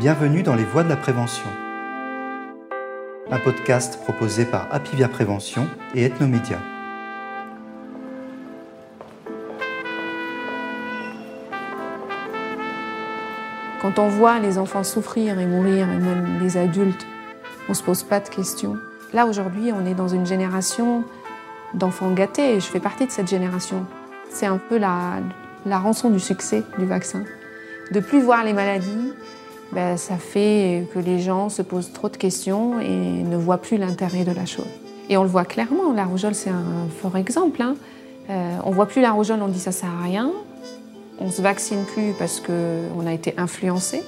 Bienvenue dans les voies de la prévention. Un podcast proposé par Apivia Prévention et Ethnomédia. Quand on voit les enfants souffrir et mourir, et même les adultes, on ne se pose pas de questions. Là, aujourd'hui, on est dans une génération d'enfants gâtés et je fais partie de cette génération. C'est un peu la, la rançon du succès du vaccin. De plus voir les maladies, ben, ça fait que les gens se posent trop de questions et ne voient plus l'intérêt de la chose. Et on le voit clairement, la rougeole c'est un fort exemple. Hein. Euh, on voit plus la rougeole, on dit ça sert à rien. On se vaccine plus parce qu'on a été influencé.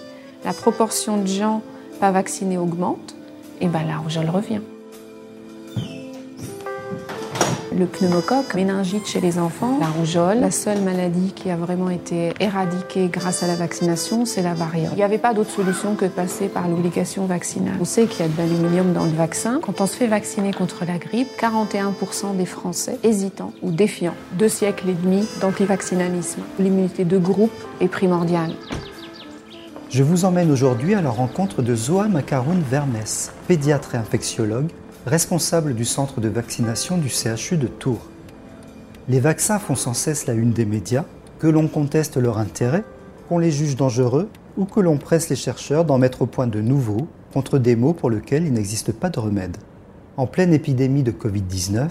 La proportion de gens pas vaccinés augmente. Et ben la rougeole revient. Le pneumocoque, méningite chez les enfants, la rougeole. La seule maladie qui a vraiment été éradiquée grâce à la vaccination, c'est la variole. Il n'y avait pas d'autre solution que de passer par l'obligation vaccinale. On sait qu'il y a de l'aluminium dans le vaccin. Quand on se fait vacciner contre la grippe, 41% des Français hésitants ou défiants. Deux siècles et demi d'antivaccinalisme. L'immunité de groupe est primordiale. Je vous emmène aujourd'hui à la rencontre de Zoa Macaroun Vermes, pédiatre et infectiologue, responsable du centre de vaccination du CHU de Tours. Les vaccins font sans cesse la une des médias, que l'on conteste leur intérêt, qu'on les juge dangereux ou que l'on presse les chercheurs d'en mettre au point de nouveaux contre des maux pour lesquels il n'existe pas de remède. En pleine épidémie de Covid-19,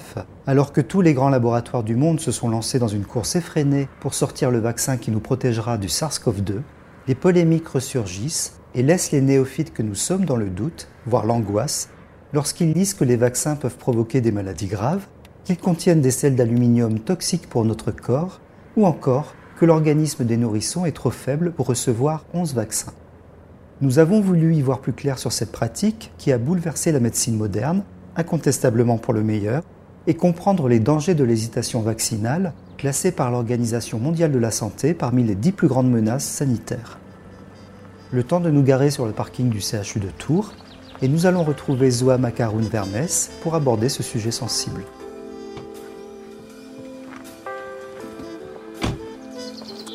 alors que tous les grands laboratoires du monde se sont lancés dans une course effrénée pour sortir le vaccin qui nous protégera du SARS-CoV-2, les polémiques ressurgissent et laissent les néophytes que nous sommes dans le doute, voire l'angoisse, lorsqu'ils lisent que les vaccins peuvent provoquer des maladies graves, qu'ils contiennent des sels d'aluminium toxiques pour notre corps, ou encore que l'organisme des nourrissons est trop faible pour recevoir 11 vaccins. Nous avons voulu y voir plus clair sur cette pratique qui a bouleversé la médecine moderne, incontestablement pour le meilleur, et comprendre les dangers de l'hésitation vaccinale, classée par l'Organisation mondiale de la santé parmi les dix plus grandes menaces sanitaires. Le temps de nous garer sur le parking du CHU de Tours, et nous allons retrouver Zoa Macaroun Vermes pour aborder ce sujet sensible.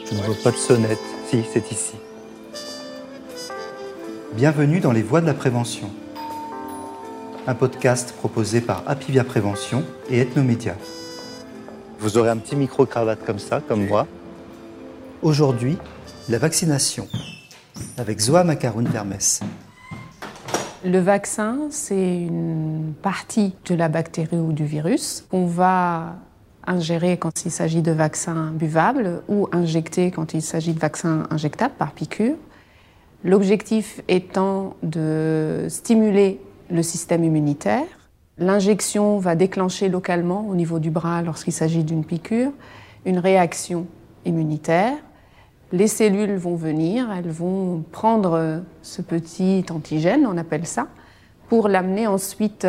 Je ne vois pas de sonnette. Si, c'est ici. Bienvenue dans les voies de la prévention. Un podcast proposé par Apivia Prévention et Ethnomédia. Vous aurez un petit micro-cravate comme ça, comme moi. Aujourd'hui, la vaccination avec Zoa Macaroun Vermes. Le vaccin, c'est une partie de la bactérie ou du virus qu'on va ingérer quand il s'agit de vaccins buvables ou injecter quand il s'agit de vaccins injectables par piqûre. L'objectif étant de stimuler le système immunitaire. L'injection va déclencher localement au niveau du bras lorsqu'il s'agit d'une piqûre une réaction immunitaire les cellules vont venir, elles vont prendre ce petit antigène, on appelle ça, pour l'amener ensuite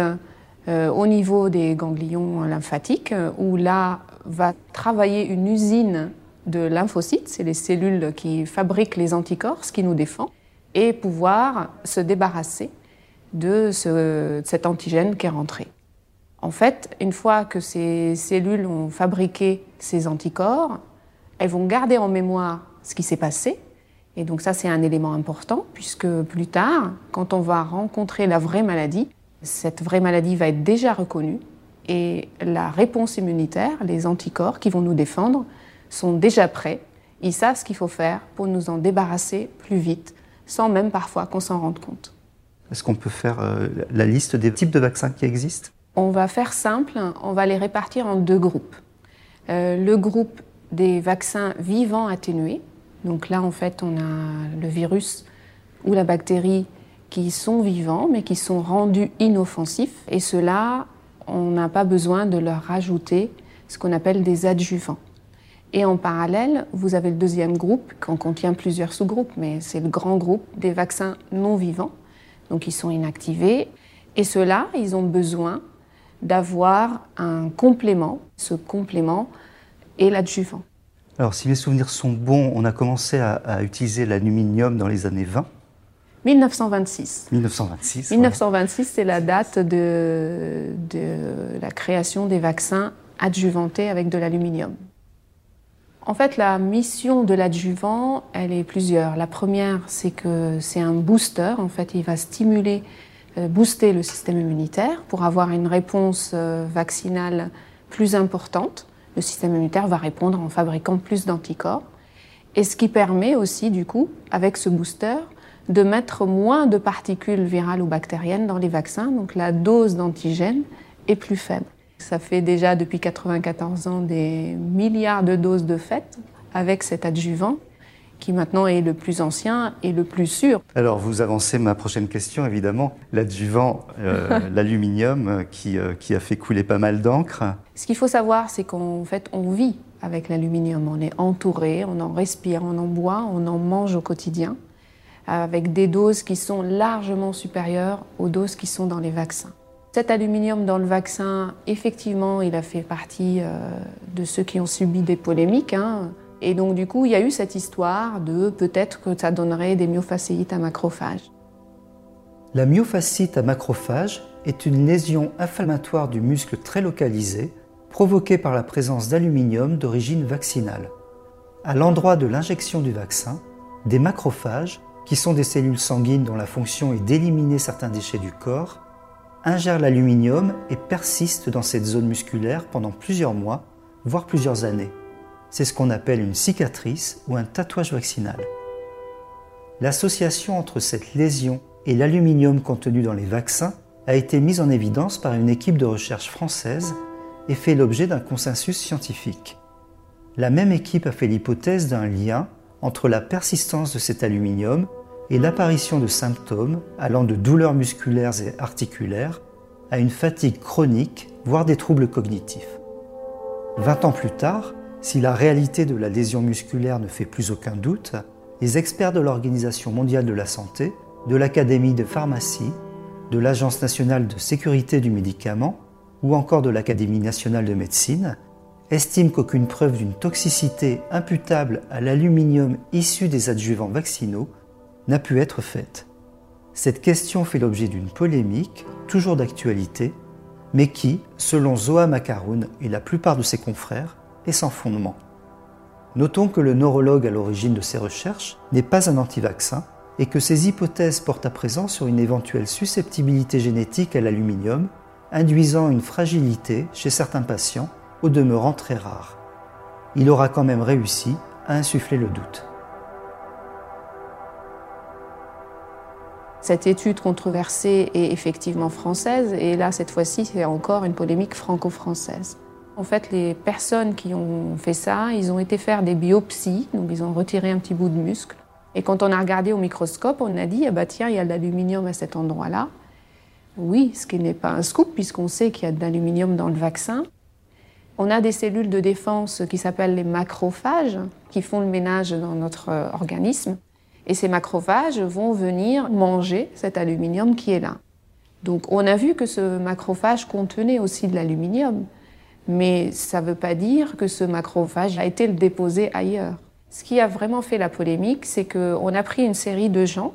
euh, au niveau des ganglions lymphatiques, où là va travailler une usine de lymphocytes, c'est les cellules qui fabriquent les anticorps, ce qui nous défend, et pouvoir se débarrasser de, de cet antigène qui est rentré. En fait, une fois que ces cellules ont fabriqué ces anticorps, elles vont garder en mémoire ce qui s'est passé. Et donc ça, c'est un élément important, puisque plus tard, quand on va rencontrer la vraie maladie, cette vraie maladie va être déjà reconnue et la réponse immunitaire, les anticorps qui vont nous défendre, sont déjà prêts. Ils savent ce qu'il faut faire pour nous en débarrasser plus vite, sans même parfois qu'on s'en rende compte. Est-ce qu'on peut faire euh, la liste des types de vaccins qui existent? On va faire simple, on va les répartir en deux groupes. Euh, le groupe des vaccins vivants atténués, donc là, en fait, on a le virus ou la bactérie qui sont vivants, mais qui sont rendus inoffensifs. Et cela, on n'a pas besoin de leur rajouter ce qu'on appelle des adjuvants. Et en parallèle, vous avez le deuxième groupe, qui contient plusieurs sous-groupes, mais c'est le grand groupe des vaccins non vivants. Donc ils sont inactivés. Et ceux-là, ils ont besoin d'avoir un complément. Ce complément est l'adjuvant. Alors, si mes souvenirs sont bons, on a commencé à, utiliser l'aluminium dans les années 20. 1926. 1926. 1926, c'est la date de, de, la création des vaccins adjuvantés avec de l'aluminium. En fait, la mission de l'adjuvant, elle est plusieurs. La première, c'est que c'est un booster. En fait, il va stimuler, euh, booster le système immunitaire pour avoir une réponse euh, vaccinale plus importante. Le système immunitaire va répondre en fabriquant plus d'anticorps. Et ce qui permet aussi, du coup, avec ce booster, de mettre moins de particules virales ou bactériennes dans les vaccins. Donc la dose d'antigène est plus faible. Ça fait déjà depuis 94 ans des milliards de doses de fait avec cet adjuvant qui maintenant est le plus ancien et le plus sûr. Alors vous avancez ma prochaine question évidemment, l'adjuvant, euh, l'aluminium euh, qui, euh, qui, a fait couler pas mal d'encre. Ce qu'il faut savoir c'est qu'en fait on vit avec l'aluminium, on est entouré, on en respire, on en boit, on en mange au quotidien avec des doses qui sont largement supérieures aux doses qui sont dans les vaccins. Cet aluminium dans le vaccin, effectivement, il a fait partie euh, de ceux qui ont subi des polémiques. Hein. Et donc, du coup, il y a eu cette histoire de peut-être que ça donnerait des myofasciites à macrophages. La myofasciite à macrophage est une lésion inflammatoire du muscle très localisée provoquée par la présence d'aluminium d'origine vaccinale. À l'endroit de l'injection du vaccin, des macrophages, qui sont des cellules sanguines dont la fonction est d'éliminer certains déchets du corps, ingère l'aluminium et persiste dans cette zone musculaire pendant plusieurs mois, voire plusieurs années. C'est ce qu'on appelle une cicatrice ou un tatouage vaccinal. L'association entre cette lésion et l'aluminium contenu dans les vaccins a été mise en évidence par une équipe de recherche française et fait l'objet d'un consensus scientifique. La même équipe a fait l'hypothèse d'un lien entre la persistance de cet aluminium et l'apparition de symptômes allant de douleurs musculaires et articulaires à une fatigue chronique, voire des troubles cognitifs. Vingt ans plus tard, si la réalité de la lésion musculaire ne fait plus aucun doute, les experts de l'Organisation mondiale de la santé, de l'Académie de pharmacie, de l'Agence nationale de sécurité du médicament ou encore de l'Académie nationale de médecine estiment qu'aucune preuve d'une toxicité imputable à l'aluminium issu des adjuvants vaccinaux n'a pu être faite. Cette question fait l'objet d'une polémique, toujours d'actualité, mais qui, selon Zoa Makaroun et la plupart de ses confrères, est sans fondement. Notons que le neurologue à l'origine de ces recherches n'est pas un anti-vaccin et que ces hypothèses portent à présent sur une éventuelle susceptibilité génétique à l'aluminium, induisant une fragilité chez certains patients, au demeurant très rare. Il aura quand même réussi à insuffler le doute. Cette étude controversée est effectivement française et là, cette fois-ci, c'est encore une polémique franco-française. En fait, les personnes qui ont fait ça, ils ont été faire des biopsies, donc ils ont retiré un petit bout de muscle. Et quand on a regardé au microscope, on a dit, ah bah tiens, il y a de l'aluminium à cet endroit-là. Oui, ce qui n'est pas un scoop, puisqu'on sait qu'il y a de l'aluminium dans le vaccin. On a des cellules de défense qui s'appellent les macrophages, qui font le ménage dans notre euh, organisme. Et ces macrophages vont venir manger cet aluminium qui est là. Donc on a vu que ce macrophage contenait aussi de l'aluminium, mais ça ne veut pas dire que ce macrophage a été déposé ailleurs. Ce qui a vraiment fait la polémique, c'est qu'on a pris une série de gens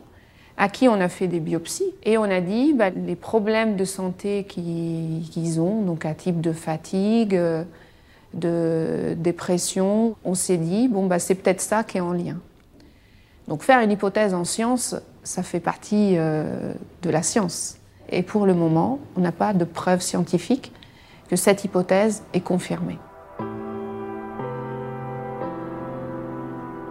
à qui on a fait des biopsies et on a dit bah, les problèmes de santé qu'ils ont, donc un type de fatigue, de dépression, on s'est dit bon bah c'est peut-être ça qui est en lien. Donc faire une hypothèse en science, ça fait partie euh, de la science. Et pour le moment, on n'a pas de preuves scientifiques que cette hypothèse est confirmée.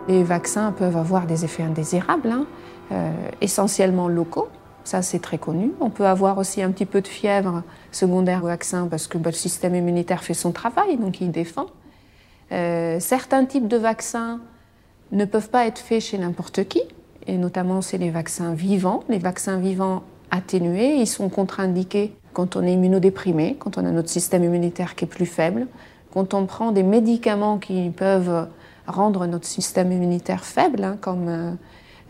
Les vaccins peuvent avoir des effets indésirables, hein, euh, essentiellement locaux. Ça, c'est très connu. On peut avoir aussi un petit peu de fièvre secondaire au vaccin parce que bah, le système immunitaire fait son travail, donc il défend. Euh, certains types de vaccins ne peuvent pas être faits chez n'importe qui, et notamment c'est les vaccins vivants. Les vaccins vivants atténués, ils sont contre-indiqués quand on est immunodéprimé, quand on a notre système immunitaire qui est plus faible, quand on prend des médicaments qui peuvent rendre notre système immunitaire faible, hein, comme euh,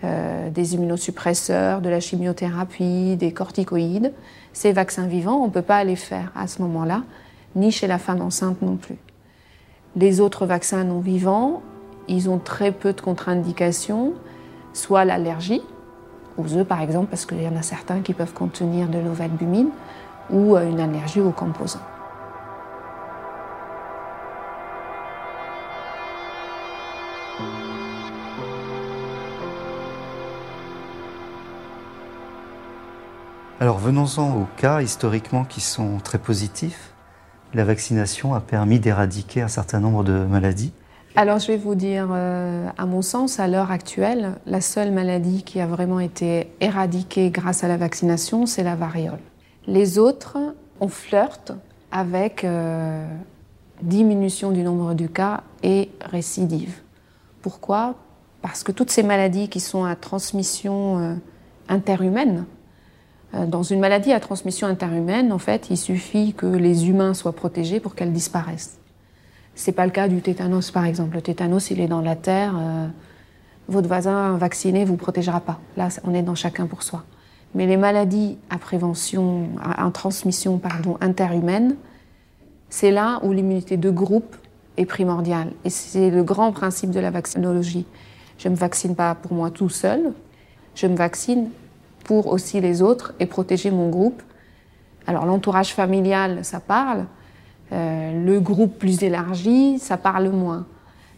euh, des immunosuppresseurs, de la chimiothérapie, des corticoïdes. Ces vaccins vivants, on ne peut pas les faire à ce moment-là, ni chez la femme enceinte non plus. Les autres vaccins non vivants, ils ont très peu de contre-indications, soit l'allergie aux œufs par exemple, parce qu'il y en a certains qui peuvent contenir de l'ovalbumine, ou euh, une allergie aux composants. Alors venons-en aux cas historiquement qui sont très positifs. La vaccination a permis d'éradiquer un certain nombre de maladies. Alors je vais vous dire, euh, à mon sens, à l'heure actuelle, la seule maladie qui a vraiment été éradiquée grâce à la vaccination, c'est la variole. Les autres, on flirte avec euh, diminution du nombre de cas et récidive. Pourquoi? Parce que toutes ces maladies qui sont à transmission euh, interhumaine, euh, dans une maladie à transmission interhumaine, en fait, il suffit que les humains soient protégés pour qu'elle disparaisse. C'est pas le cas du tétanos, par exemple. Le tétanos, il est dans la terre. Votre voisin vacciné vous protégera pas. Là, on est dans chacun pour soi. Mais les maladies à prévention, à, transmission, pardon, interhumaine, c'est là où l'immunité de groupe est primordiale. Et c'est le grand principe de la vaccinologie. Je ne me vaccine pas pour moi tout seul. Je me vaccine pour aussi les autres et protéger mon groupe. Alors l'entourage familial, ça parle. Euh, le groupe plus élargi, ça parle moins.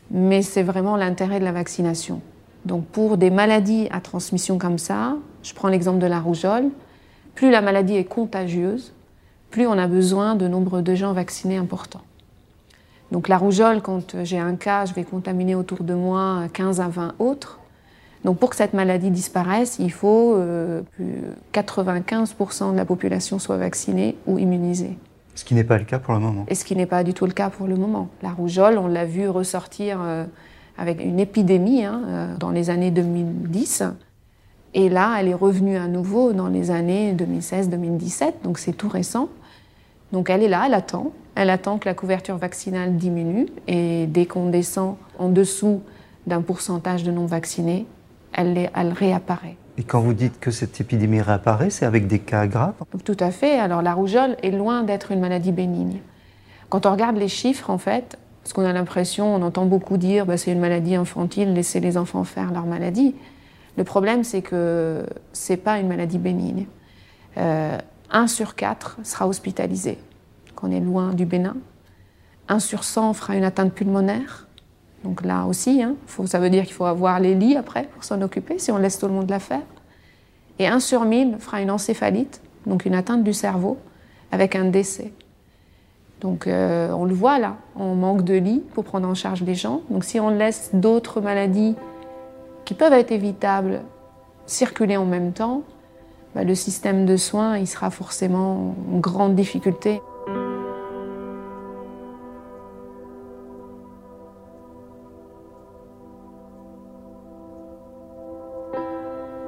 Mais c'est vraiment l'intérêt de la vaccination. Donc pour des maladies à transmission comme ça, je prends l'exemple de la rougeole, plus la maladie est contagieuse, plus on a besoin de nombre de gens vaccinés importants. Donc la rougeole, quand j'ai un cas, je vais contaminer autour de moi 15 à 20 autres. Donc pour que cette maladie disparaisse, il faut euh, que 95% de la population soit vaccinée ou immunisée. Ce qui n'est pas le cas pour le moment. Et ce qui n'est pas du tout le cas pour le moment. La rougeole, on l'a vu ressortir euh, avec une épidémie hein, euh, dans les années 2010. Et là, elle est revenue à nouveau dans les années 2016-2017, donc c'est tout récent. Donc elle est là, elle attend. Elle attend que la couverture vaccinale diminue. Et dès qu'on descend en dessous d'un pourcentage de non vaccinés, elle, réapparaît. Et quand vous dites que cette épidémie réapparaît, c'est avec des cas graves? Tout à fait. Alors la rougeole est loin d'être une maladie bénigne. Quand on regarde les chiffres, en fait, parce qu'on a l'impression, on entend beaucoup dire, bah, c'est une maladie infantile, laissez les enfants faire leur maladie. Le problème, c'est que c'est pas une maladie bénigne. Euh, un sur quatre sera hospitalisé, qu'on est loin du bénin. Un sur 100 fera une atteinte pulmonaire. Donc là aussi, hein, ça veut dire qu'il faut avoir les lits après pour s'en occuper, si on laisse tout le monde la faire. Et un sur mille fera une encéphalite, donc une atteinte du cerveau, avec un décès. Donc euh, on le voit là, on manque de lits pour prendre en charge les gens. Donc si on laisse d'autres maladies qui peuvent être évitables circuler en même temps, bah, le système de soins il sera forcément en grande difficulté.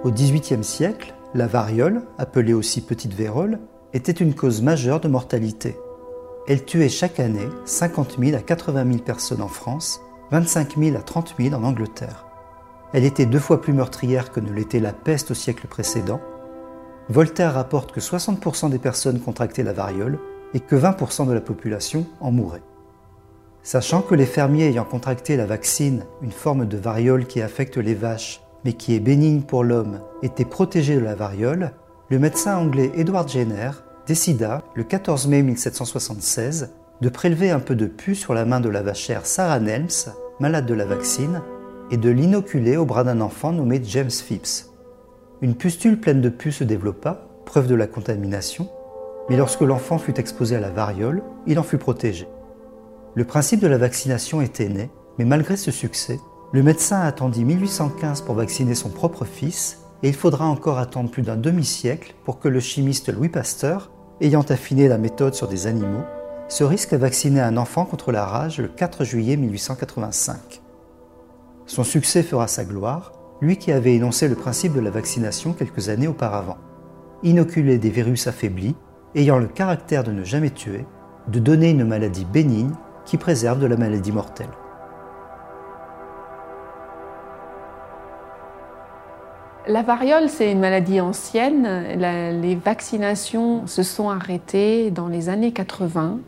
Au XVIIIe siècle, la variole, appelée aussi petite vérole, était une cause majeure de mortalité. Elle tuait chaque année 50 000 à 80 000 personnes en France, 25 000 à 30 000 en Angleterre. Elle était deux fois plus meurtrière que ne l'était la peste au siècle précédent. Voltaire rapporte que 60% des personnes contractaient la variole et que 20% de la population en mourait. Sachant que les fermiers ayant contracté la vaccine, une forme de variole qui affecte les vaches, mais qui est bénigne pour l'homme, était protégé de la variole, le médecin anglais Edward Jenner décida, le 14 mai 1776, de prélever un peu de pus sur la main de la vachère Sarah Nelms, malade de la vaccine, et de l'inoculer au bras d'un enfant nommé James Phipps. Une pustule pleine de pus se développa, preuve de la contamination, mais lorsque l'enfant fut exposé à la variole, il en fut protégé. Le principe de la vaccination était né, mais malgré ce succès, le médecin attendit 1815 pour vacciner son propre fils, et il faudra encore attendre plus d'un demi-siècle pour que le chimiste Louis Pasteur, ayant affiné la méthode sur des animaux, se risque à vacciner un enfant contre la rage le 4 juillet 1885. Son succès fera sa gloire, lui qui avait énoncé le principe de la vaccination quelques années auparavant. Inoculer des virus affaiblis, ayant le caractère de ne jamais tuer, de donner une maladie bénigne qui préserve de la maladie mortelle. La variole, c'est une maladie ancienne. les vaccinations se sont arrêtées dans les années 80,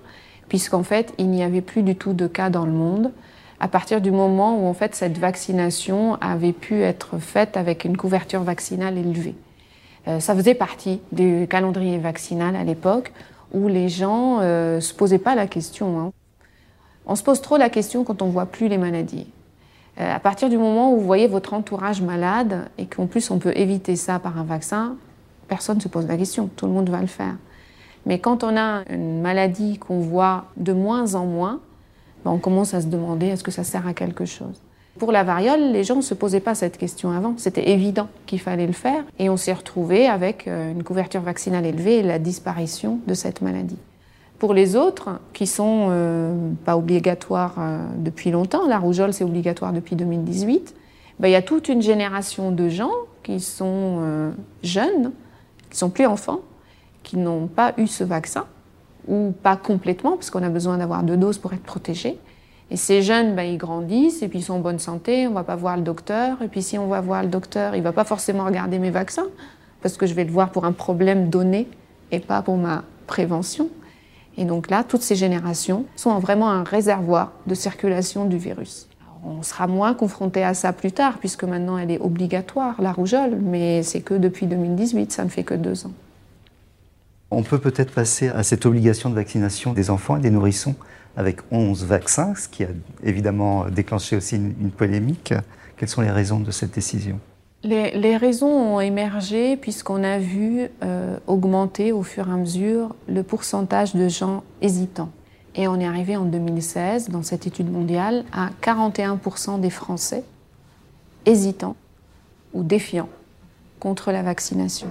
puisqu'en fait, il n'y avait plus du tout de cas dans le monde. À partir du moment où en fait cette vaccination avait pu être faite avec une couverture vaccinale élevée. Euh, ça faisait partie du calendrier vaccinal à l'époque où les gens euh, se posaient pas la question. Hein. On se pose trop la question quand on voit plus les maladies. Euh, à partir du moment où vous voyez votre entourage malade et qu'en plus on peut éviter ça par un vaccin, personne ne se pose la question, tout le monde va le faire. Mais quand on a une maladie qu'on voit de moins en moins, ben, on commence à se demander est-ce que ça sert à quelque chose? Pour la variole, les gens ne se posaient pas cette question avant. C'était évident qu'il fallait le faire. Et on s'est retrouvé avec euh, une couverture vaccinale élevée et la disparition de cette maladie. Pour les autres, qui sont euh, pas obligatoires euh, depuis longtemps, la rougeole c'est obligatoire depuis 2018, ben, il y a toute une génération de gens qui sont euh, jeunes, qui sont plus enfants, qui n'ont pas eu ce vaccin, ou pas complètement, parce qu'on a besoin d'avoir deux doses pour être protégé. Et ces jeunes, ben, ils grandissent et puis ils sont en bonne santé, on va pas voir le docteur. Et puis si on va voir le docteur, il va pas forcément regarder mes vaccins, parce que je vais le voir pour un problème donné et pas pour ma prévention. Et donc là, toutes ces générations sont vraiment un réservoir de circulation du virus. on sera moins confronté à ça plus tard, puisque maintenant elle est obligatoire, la rougeole, mais c'est que depuis 2018, ça ne fait que deux ans. On peut peut-être passer à cette obligation de vaccination des enfants et des nourrissons avec 11 vaccins, ce qui a évidemment déclenché aussi une, polémique. Quelles sont les raisons de cette décision? Les, raisons ont émergé puisqu'on a vu euh, augmenter au fur et à mesure le pourcentage de gens hésitants. Et on est arrivé en 2016, dans cette étude mondiale, à 41% des Français hésitants ou défiants contre la vaccination.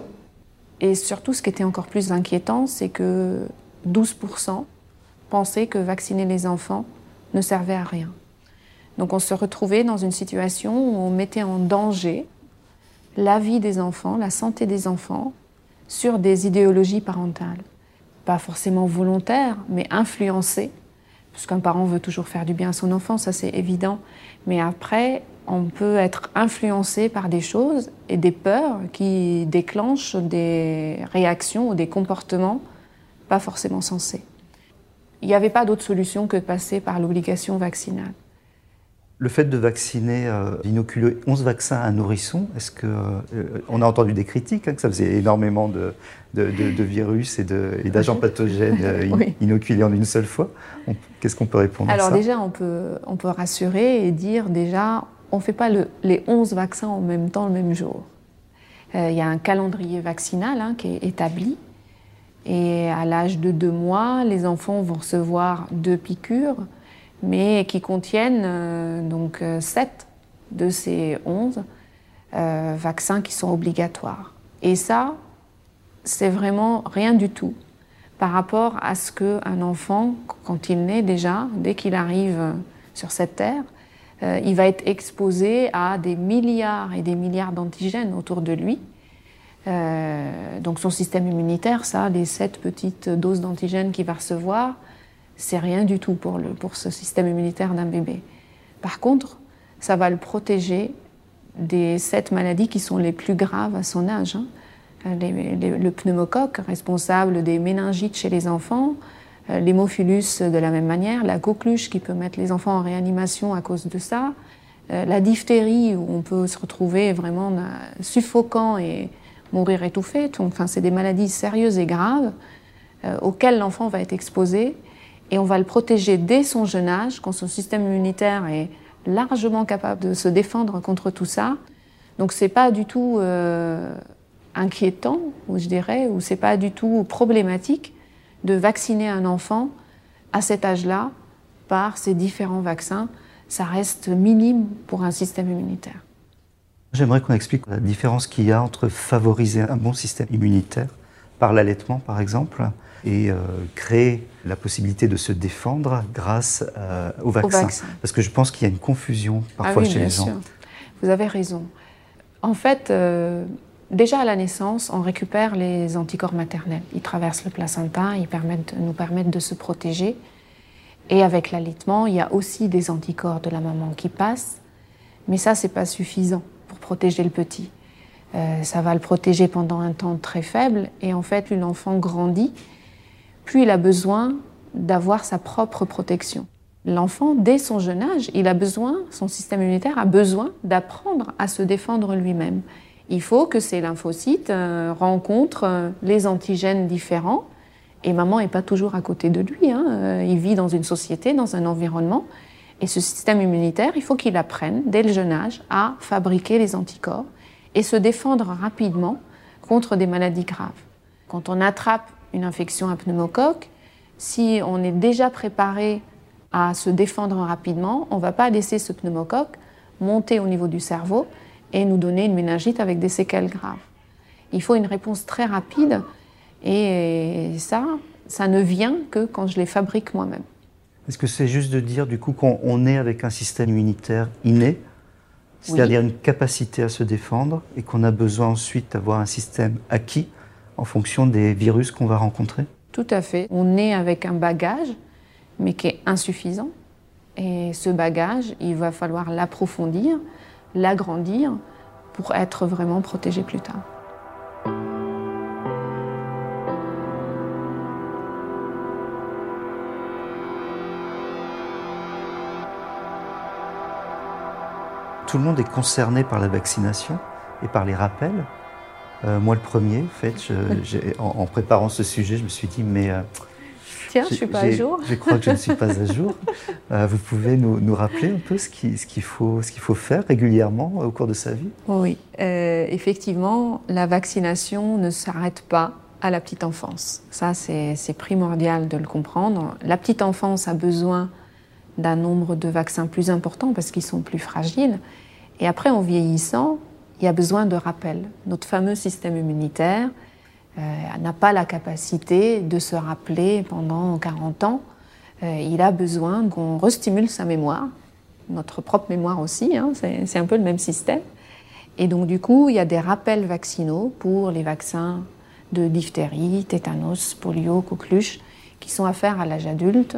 Et surtout, ce qui était encore plus inquiétant, c'est que 12% pensaient que vacciner les enfants ne servait à rien. Donc on se retrouvait dans une situation où on mettait en danger la vie des enfants, la santé des enfants, sur des idéologies parentales. Pas forcément volontaires, mais influencées, puisqu'un parent veut toujours faire du bien à son enfant, ça c'est évident. Mais après, on peut être influencé par des choses et des peurs qui déclenchent des réactions ou des comportements pas forcément sensés. Il n'y avait pas d'autre solution que de passer par l'obligation vaccinale. Le fait de vacciner, euh, d'inoculer 11 vaccins à un nourrisson, est-ce que. Euh, on a entendu des critiques, hein, que ça faisait énormément de, virus et d'agents pathogènes euh, inoculés en une seule fois. Qu'est-ce qu'on peut répondre Alors, à ça? Alors, déjà, on peut, on peut rassurer et dire déjà, on ne fait pas les 11 vaccins en même temps, le même jour. Il y a un calendrier vaccinal hein, qui est établi. Et à l'âge de deux mois, les enfants vont recevoir deux piqûres mais qui contiennent euh, donc 7 euh, de ces 11 euh, vaccins qui sont obligatoires. Et ça, c'est vraiment rien du tout par rapport à ce qu'un enfant, quand il naît déjà, dès qu'il arrive sur cette terre, il va être exposé à des milliards et des milliards d'antigènes autour de lui. donc son système immunitaire, ça, les sept petites doses d'antigènes qu'il va recevoir, c'est rien du tout pour, le, pour ce système immunitaire d'un bébé. Par contre, ça va le protéger des sept maladies qui sont les plus graves à son âge. Hein. le pneumocoque, responsable des méningites chez les enfants, euh, l'hémophilus de la même manière, la coqueluche qui peut mettre les enfants en réanimation à cause de ça, euh, la diphtérie où on peut se retrouver vraiment suffocant et mourir étouffé. Enfin, c'est des maladies sérieuses et graves euh, auxquelles l'enfant va être exposé et on va le protéger dès son jeune âge, quand son système immunitaire est largement capable de se défendre contre tout ça. Donc c'est pas du tout euh, inquiétant, ou je dirais, ou c'est pas du tout problématique de vacciner un enfant à cet âge-là par ces différents vaccins. Ça reste minime pour un système immunitaire. J'aimerais qu'on explique la différence qu'il y a entre favoriser un bon système immunitaire par l'allaitement, par exemple, et euh, créer la possibilité de se défendre grâce euh, au, vaccin. Parce que je pense qu'il y a une confusion parfois ah chez les gens. Vous avez raison. En fait, euh, déjà à la naissance, on récupère les anticorps maternels. Ils traversent le placenta, ils permettent, nous permettent de se protéger. Et avec l'allaitement, il y a aussi des anticorps de la maman qui passent. Mais ça, c'est pas suffisant pour protéger le petit. ça va le protéger pendant un temps très faible. Et en fait, l'enfant grandit, plus il a besoin d'avoir sa propre protection. L'enfant, dès son jeune âge, il a besoin, son système immunitaire a besoin d'apprendre à se défendre lui-même. Il faut que ces lymphocytes euh, rencontrent euh, les antigènes différents. Et maman n'est pas toujours à côté de lui. Hein. Euh, il vit dans une société, dans un environnement. Et ce système immunitaire, il faut qu'il apprenne dès le jeune âge à fabriquer les anticorps et se défendre rapidement contre des maladies graves. Quand on attrape une infection à pneumocoque, si on est déjà préparé à se défendre rapidement, on ne va pas laisser ce pneumocoque monter au niveau du cerveau et nous donner une méningite avec des séquelles graves. Il faut une réponse très rapide et ça, ça ne vient que quand je les fabrique moi-même. Est-ce que c'est juste de dire du coup qu'on est avec un système immunitaire inné, c'est-à-dire une capacité à se défendre et qu'on a besoin ensuite d'avoir un système acquis en fonction des virus qu'on va rencontrer Tout à fait. On est avec un bagage, mais qui est insuffisant. Et ce bagage, il va falloir l'approfondir, l'agrandir pour être vraiment protégé plus tard. Tout le monde est concerné par la vaccination et par les rappels. Euh, moi, le premier, en fait, en, préparant ce sujet, je me suis dit, mais. Euh, Tiens, je ne suis pas à jour. Je crois que je ne suis pas à jour. Euh, vous pouvez nous, rappeler un peu ce qu'il ce qu'il faut, qu'il faut faire régulièrement au cours de sa vie? Oui, effectivement, la vaccination ne s'arrête pas à la petite enfance. Ça, c'est primordial de le comprendre. La petite enfance a besoin d'un nombre de vaccins plus important parce qu'ils sont plus fragiles. Et après, en vieillissant, il y a besoin de rappel. Notre fameux système immunitaire euh, n'a pas la capacité de se rappeler pendant 40 ans. Euh, il a besoin qu'on restimule sa mémoire, notre propre mémoire aussi, hein, c'est un peu le même système. Et donc du coup, il y a des rappels vaccinaux pour les vaccins de diphtérie, tétanos, polio, coqueluche, qui sont à faire à l'âge adulte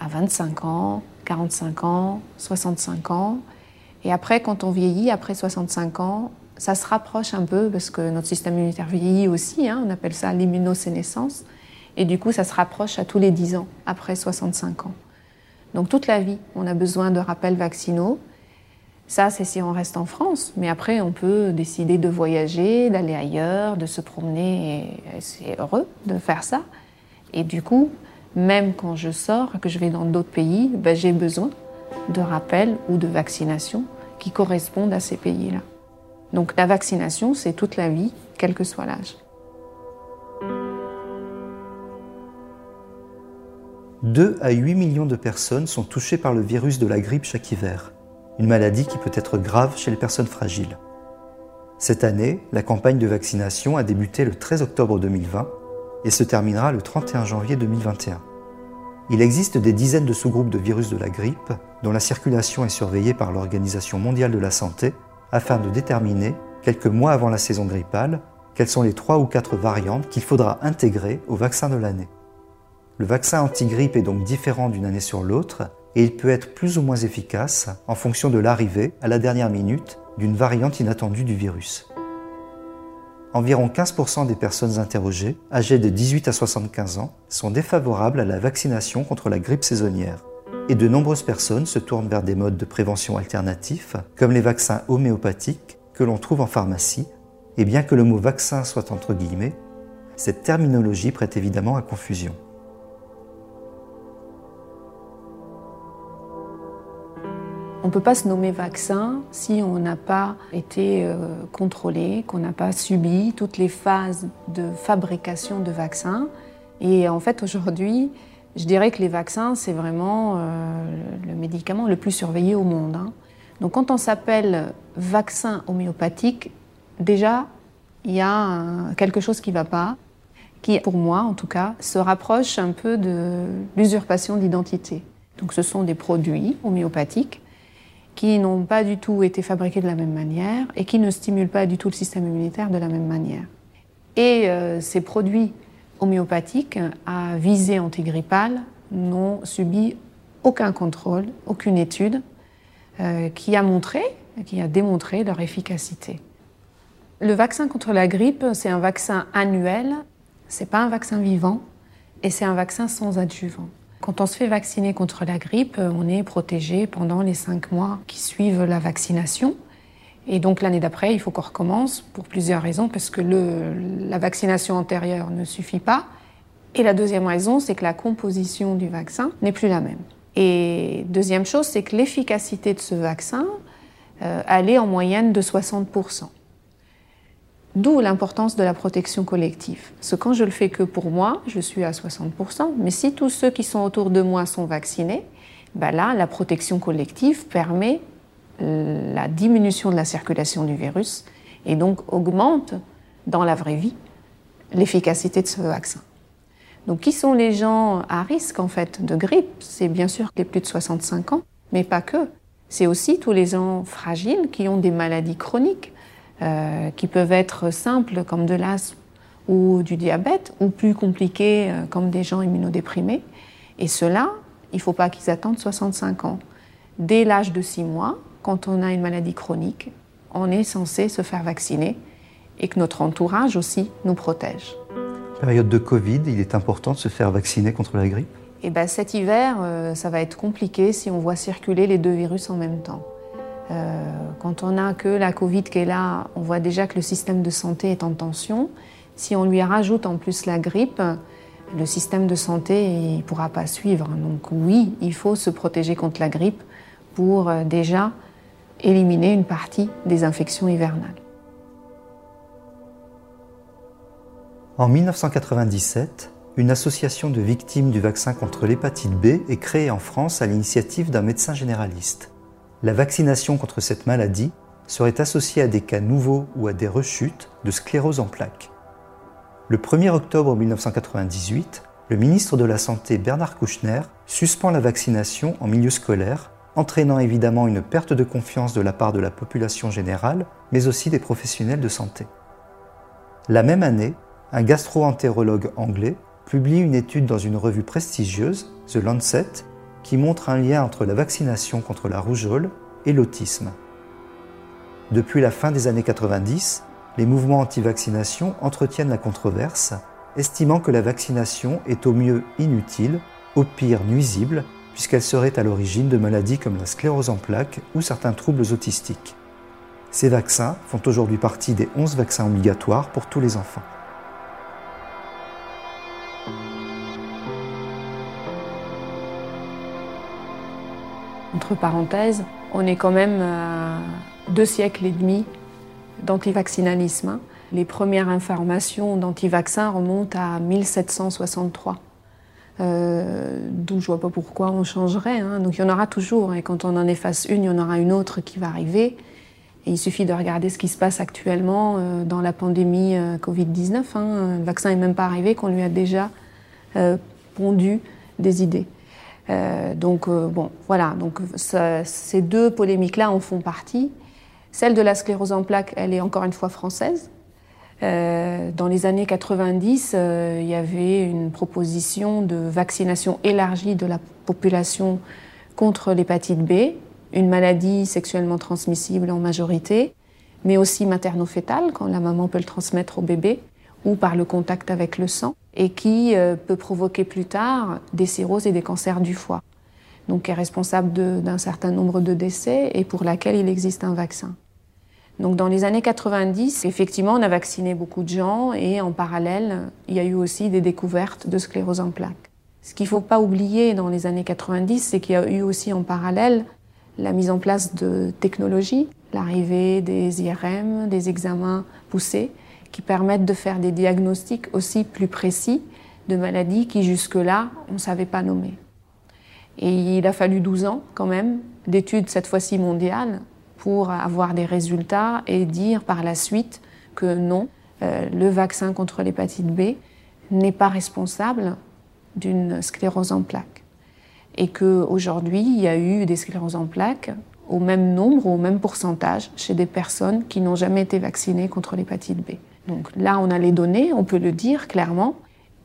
à 25 ans, 45 ans, 65 ans. Et après, quand on vieillit, après 65 ans, ça se rapproche un peu parce que notre système immunitaire vieillit aussi, hein, on appelle ça l'immunosénescence. Et du coup, ça se rapproche à tous les 10 ans, après 65 ans. Donc toute la vie, on a besoin de rappels vaccinaux. Ça, c'est si on reste en France. Mais après, on peut décider de voyager, d'aller ailleurs, de se promener. Et c'est heureux de faire ça. Et du coup, même quand je sors, que je vais dans d'autres pays, ben, j'ai besoin de rappels ou de vaccinations qui correspondent à ces pays-là. Donc la vaccination, c'est toute la vie, quel que soit l'âge. Deux à 8 millions de personnes sont touchées par le virus de la grippe chaque hiver, une maladie qui peut être grave chez les personnes fragiles. Cette année, la campagne de vaccination a débuté le 13 octobre 2020 et se terminera le 31 janvier 2021. Il existe des dizaines de sous-groupes de virus de la grippe dont la circulation est surveillée par l'Organisation mondiale de la santé afin de déterminer, quelques mois avant la saison grippale, quelles sont les trois ou quatre variantes qu'il faudra intégrer au vaccin de l'année. Le vaccin anti-grippe est donc différent d'une année sur l'autre et il peut être plus ou moins efficace en fonction de l'arrivée, à la dernière minute, d'une variante inattendue du virus environ 15% des personnes interrogées, âgées de 18 à 75 ans, sont défavorables à la vaccination contre la grippe saisonnière. Et de nombreuses personnes se tournent vers des modes de prévention alternatifs, comme les vaccins homéopathiques que l'on trouve en pharmacie. Et bien que le mot vaccin soit entre guillemets, cette terminologie prête évidemment à confusion. On ne peut pas se nommer vaccin si on n'a pas été euh, contrôlé, qu'on n'a pas subi toutes les phases de fabrication de vaccins. Et en fait, aujourd'hui, je dirais que les vaccins, c'est vraiment euh, le médicament le plus surveillé au monde. Hein. Donc quand on s'appelle vaccin homéopathique, déjà, il y a quelque chose qui ne va pas, qui, pour moi en tout cas, se rapproche un peu de l'usurpation d'identité. Donc ce sont des produits homéopathiques qui n'ont pas du tout été fabriqués de la même manière et qui ne stimulent pas du tout le système immunitaire de la même manière. Et euh, ces produits homéopathiques à visée antigrippale n'ont subi aucun contrôle, aucune étude euh, qui a montré, qui a démontré leur efficacité. Le vaccin contre la grippe, c'est un vaccin annuel, c'est pas un vaccin vivant et c'est un vaccin sans adjuvant. Quand on se fait vacciner contre la grippe, on est protégé pendant les cinq mois qui suivent la vaccination. Et donc l'année d'après, il faut qu'on recommence pour plusieurs raisons, parce que la vaccination antérieure ne suffit pas. Et la deuxième raison, c'est que la composition du vaccin n'est plus la même. Et deuxième chose, c'est que l'efficacité de ce vaccin, euh, elle est en moyenne de 60%. D'où l'importance de la protection collective. Parce que quand je le fais que pour moi, je suis à 60%, mais si tous ceux qui sont autour de moi sont vaccinés, ben là, la protection collective permet euh, la diminution de la circulation du virus et donc augmente dans la vraie vie l'efficacité de ce vaccin. Donc qui sont les gens à risque en fait de grippe? C'est bien sûr les plus de 65 ans, mais pas que. C'est aussi tous les gens fragiles qui ont des maladies chroniques, euh, qui peuvent être simples comme de l'asthme ou du diabète, ou plus compliqués euh, comme des gens immunodéprimés. Et ceux-là, il ne faut pas qu'ils attendent 65 ans. Dès l'âge de 6 mois, quand on a une maladie chronique, on est censé se faire vacciner et que notre entourage aussi nous protège. Période de Covid, il est important de se faire vacciner contre la grippe? Et eh ben, cet hiver, euh, ça va être compliqué si on voit circuler les deux virus en même temps. Euh, quand on n'a que la Covid qui est là, on voit déjà que le système de santé est en tension. Si on lui rajoute en plus la grippe, le système de santé ne pourra pas suivre. Donc oui, il faut se protéger contre la grippe pour euh, déjà éliminer une partie des infections hivernales. En 1997, une association de victimes du vaccin contre l'hépatite B est créée en France à l'initiative d'un médecin généraliste. La vaccination contre cette maladie serait associée à des cas nouveaux ou à des rechutes de sclérose en plaques. Le 1er octobre 1998, le ministre de la Santé Bernard Kouchner suspend la vaccination en milieu scolaire, entraînant évidemment une perte de confiance de la part de la population générale, mais aussi des professionnels de santé. La même année, un gastro-entérologue anglais publie une étude dans une revue prestigieuse, The Lancet, qui montre un lien entre la vaccination contre la rougeole et l'autisme. Depuis la fin des années 90, les mouvements anti-vaccination entretiennent la controverse, estimant que la vaccination est au mieux inutile, au pire nuisible, puisqu'elle serait à l'origine de maladies comme la sclérose en plaques ou certains troubles autistiques. Ces vaccins font aujourd'hui partie des 11 vaccins obligatoires pour tous les enfants. Entre parenthèses, on est quand même à deux siècles et demi d'antivaccinalisme. Les premières informations d'anti-vaccin remontent à 1763. Euh, donc je vois pas pourquoi on changerait. Hein. Donc il y en aura toujours, et quand on en efface une, il y en aura une autre qui va arriver. Et il suffit de regarder ce qui se passe actuellement euh, dans la pandémie euh, Covid-19. Hein. Le vaccin n'est même pas arrivé qu'on lui a déjà pondu des idées. Euh, donc euh, bon, voilà. Donc ces deux polémiques-là en font partie. Celle de la sclérose en plaques, elle est encore une fois française. Euh, dans les années 90, il y avait une proposition de vaccination élargie de la population contre l'hépatite B, une maladie sexuellement transmissible en majorité, mais aussi materno-fétale, quand la maman peut le transmettre au bébé, ou par le contact avec le sang et qui euh, peut provoquer plus tard des cirrhoses et des cancers du foie. Donc est responsable d'un certain nombre de décès et pour laquelle il existe un vaccin. Donc dans les années 90, effectivement, on a vacciné beaucoup de gens et en parallèle, il y a eu aussi des découvertes de sclérose en plaques. Ce qu'il ne faut pas oublier dans les années 90, c'est qu'il y a eu aussi en parallèle la mise en place de technologies, l'arrivée des IRM, des examens poussés, qui permettent de faire des diagnostics aussi plus précis de maladies qui jusque-là, on ne savait pas nommer. Et il a fallu 12 ans quand même d'études, cette fois-ci mondiales, pour avoir des résultats et dire par la suite que non, euh, le vaccin contre l'hépatite B n'est pas responsable d'une sclérose en plaques. Et qu'aujourd'hui, il y a eu des scléroses en plaques au même nombre, au même pourcentage, chez des personnes qui n'ont jamais été vaccinées contre l'hépatite B. Donc là, on a les données, on peut le dire clairement.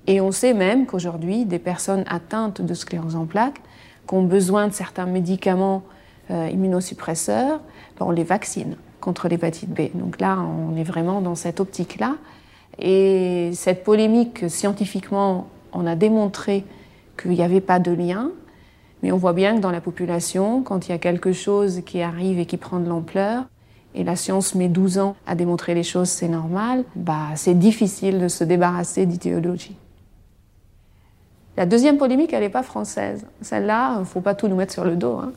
Et on sait même qu'aujourd'hui, des personnes atteintes de sclérose en plaques, qui ont besoin de certains médicaments euh, immunosuppresseurs, ben, on les vaccine contre l'hépatite B. Donc là, on est vraiment dans cette optique-là. Et cette polémique, scientifiquement, on a démontré qu'il n'y avait pas de lien. Mais on voit bien que dans la population, quand il y a quelque chose qui arrive et qui prend de l'ampleur, et la science met 12 ans à démontrer les choses, c'est normal, bah, c'est difficile de se débarrasser d'idéologie. La deuxième polémique, elle n'est pas française. Celle-là, il ne faut pas tout nous mettre sur le dos. Hein.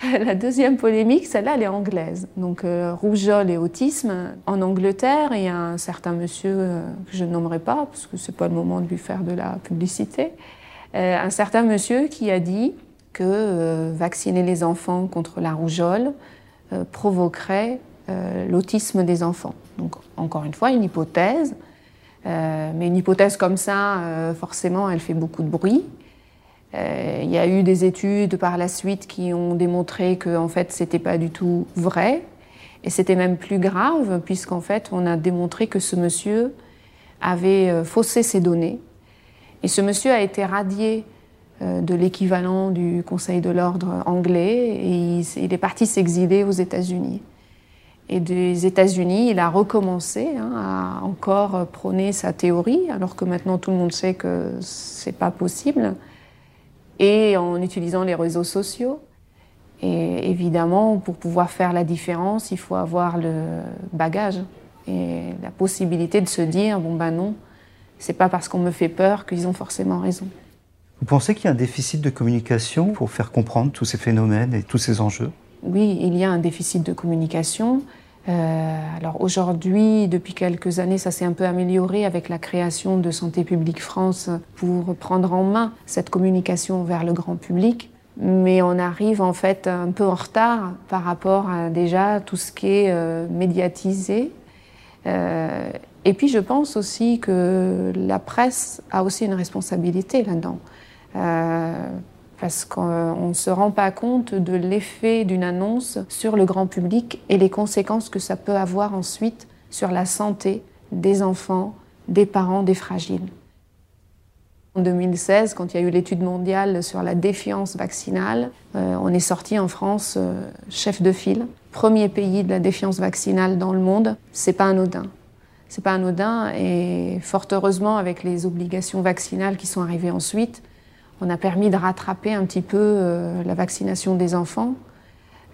La deuxième polémique, celle-là, elle est anglaise. Donc, euh, rougeole et autisme. En Angleterre, il y a un certain monsieur euh, que je ne nommerai pas, parce que ce n'est pas le moment de lui faire de la publicité, euh, un certain monsieur qui a dit que vacciner les enfants contre la rougeole provoquerait l'autisme des enfants. Donc, encore une fois, une hypothèse. mais une hypothèse comme ça, forcément, elle fait beaucoup de bruit. Euh, il y a eu des études par la suite qui ont démontré que en fait c'était pas du tout vrai et c'était même plus grave puisqu'en fait on a démontré que ce monsieur avait euh, faussé ses données et ce monsieur a été radié euh, de l'équivalent du Conseil de l'ordre anglais et il, est parti s'exiler aux États-Unis. Et des États-Unis, il a recommencé hein, à encore prôner sa théorie, alors que maintenant tout le monde sait que c'est pas possible et en utilisant les réseaux sociaux. Et évidemment, pour pouvoir faire la différence, il faut avoir le bagage et la possibilité de se dire bon ben non, c'est pas parce qu'on me fait peur qu'ils ont forcément raison. Vous pensez qu'il y a un déficit de communication pour faire comprendre tous ces phénomènes et tous ces enjeux? Oui, il y a un déficit de communication. Euh, alors aujourd'hui, depuis quelques années, ça s'est un peu amélioré avec la création de Santé publique France pour prendre en main cette communication vers le grand public. Mais on arrive en fait un peu en retard par rapport à déjà tout ce qui est euh, médiatisé. Euh, et puis je pense aussi que la presse a aussi une responsabilité là-dedans parce qu'on ne se rend pas compte de l'effet d'une annonce sur le grand public et les conséquences que ça peut avoir ensuite sur la santé des enfants, des parents, des fragiles. En 2016, quand il y a eu l'étude mondiale sur la défiance vaccinale, euh, on est sorti en France euh, chef de file, premier pays de la défiance vaccinale dans le monde. C'est pas anodin. C'est pas anodin et fort heureusement avec les obligations vaccinales qui sont arrivées ensuite, on a permis de rattraper un petit peu euh, la vaccination des enfants,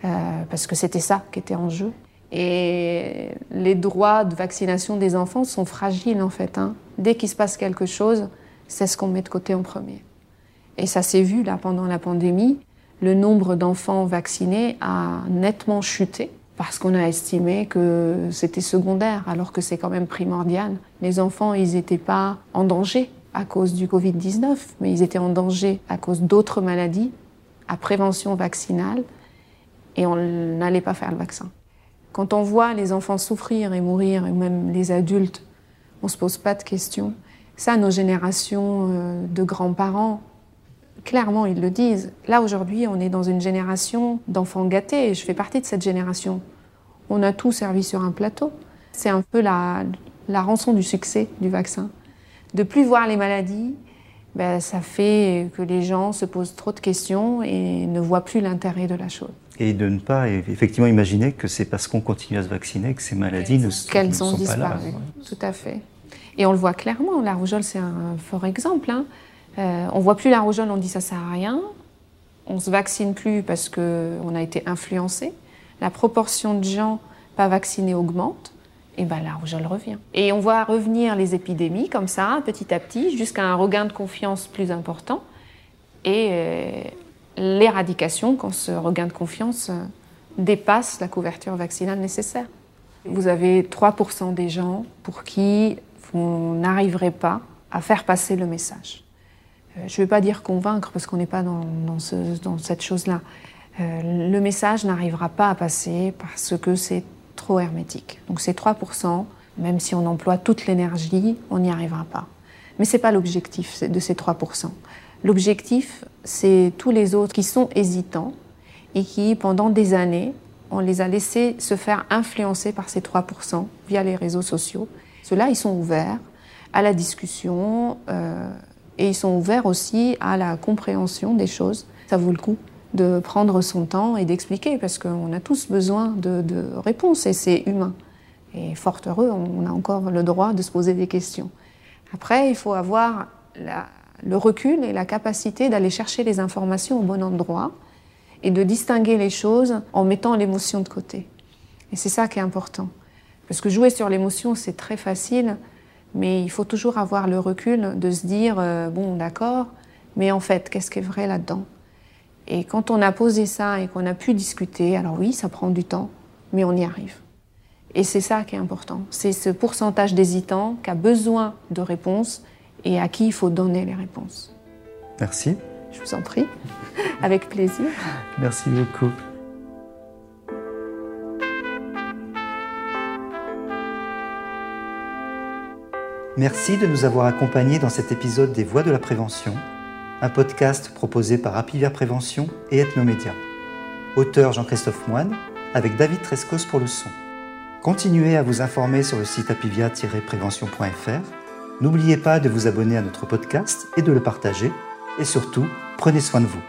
euh, parce que c'était ça qui était en jeu. Et les droits de vaccination des enfants sont fragiles en fait. Hein. Dès qu'il se passe quelque chose, c'est ce qu'on met de côté en premier. Et ça s'est vu là pendant la pandémie. Le nombre d'enfants vaccinés a nettement chuté parce qu'on a estimé que c'était secondaire alors que c'est quand même primordial. Les enfants, ils n'étaient pas en danger à cause du Covid-19, mais ils étaient en danger à cause d'autres maladies, à prévention vaccinale, et on n'allait pas faire le vaccin. Quand on voit les enfants souffrir et mourir, et même les adultes, on ne se pose pas de questions. Ça, nos générations euh, de grands-parents, clairement, ils le disent. Là, aujourd'hui, on est dans une génération d'enfants gâtés, et je fais partie de cette génération. On a tout servi sur un plateau. C'est un peu la, la rançon du succès du vaccin de plus voir les maladies, ben, ça fait que les gens se posent trop de questions et ne voient plus l'intérêt de la chose. Et de ne pas effectivement imaginer que c'est parce qu'on continue à se vacciner que ces maladies ne, sont, ne sont pas là. Tout à fait. Et on le voit clairement. La rougeole, c'est un fort exemple. Hein. Euh, on voit plus la rougeole, on dit ça sert à rien. On se vaccine plus parce qu'on a été influencé. La proportion de gens pas vaccinés augmente et bien la rougeole revient. Et on voit revenir les épidémies comme ça, petit à petit, jusqu'à un regain de confiance plus important et euh, l'éradication quand ce regain de confiance euh, dépasse la couverture vaccinale nécessaire. Vous avez 3% des gens pour qui vous n'arriverez pas à faire passer le message. Euh, je ne vais pas dire convaincre parce qu'on n'est pas dans, cette chose-là. le message n'arrivera pas à passer parce que c'est trop hermétique. Donc c'est 3%, même si on emploie toute l'énergie, on n'y arrivera pas. Mais ce n'est pas l'objectif de ces 3%. L'objectif, c'est tous les autres qui sont hésitants et qui, pendant des années, on les a laissés se faire influencer par ces 3% via les réseaux sociaux. Ceux-là, ils sont ouverts à la discussion euh, et ils sont ouverts aussi à la compréhension des choses. Ça vaut le coup de prendre son temps et d'expliquer, parce qu'on a tous besoin de, réponses et c'est humain. Et fort heureux, on a encore le droit de se poser des questions. Après, il faut avoir le recul et la capacité d'aller chercher les informations au bon endroit et de distinguer les choses en mettant l'émotion de côté. Et c'est ça qui est important. Parce que jouer sur l'émotion, c'est très facile, mais il faut toujours avoir le recul de se dire, euh, bon, d'accord, Mais en fait, qu'est-ce qui est vrai là-dedans? Et quand on a posé ça et qu'on a pu discuter, alors oui, ça prend du temps, mais on y arrive. Et c'est ça qui est important. C'est ce pourcentage d'hésitants qui a besoin de réponses et à qui il faut donner les réponses. Merci. Je vous en prie, avec plaisir. Merci beaucoup. Merci de nous avoir accompagnés dans cet épisode des Voix de la Prévention, un podcast proposé par Apivia Prévention et Ethnomédia. Auteur Jean-Christophe Moine, avec David Trescos pour le son. Continuez à vous informer sur le site apivia-prévention.fr. N'oubliez pas de vous abonner à notre podcast et de le partager. Et surtout, prenez soin de vous.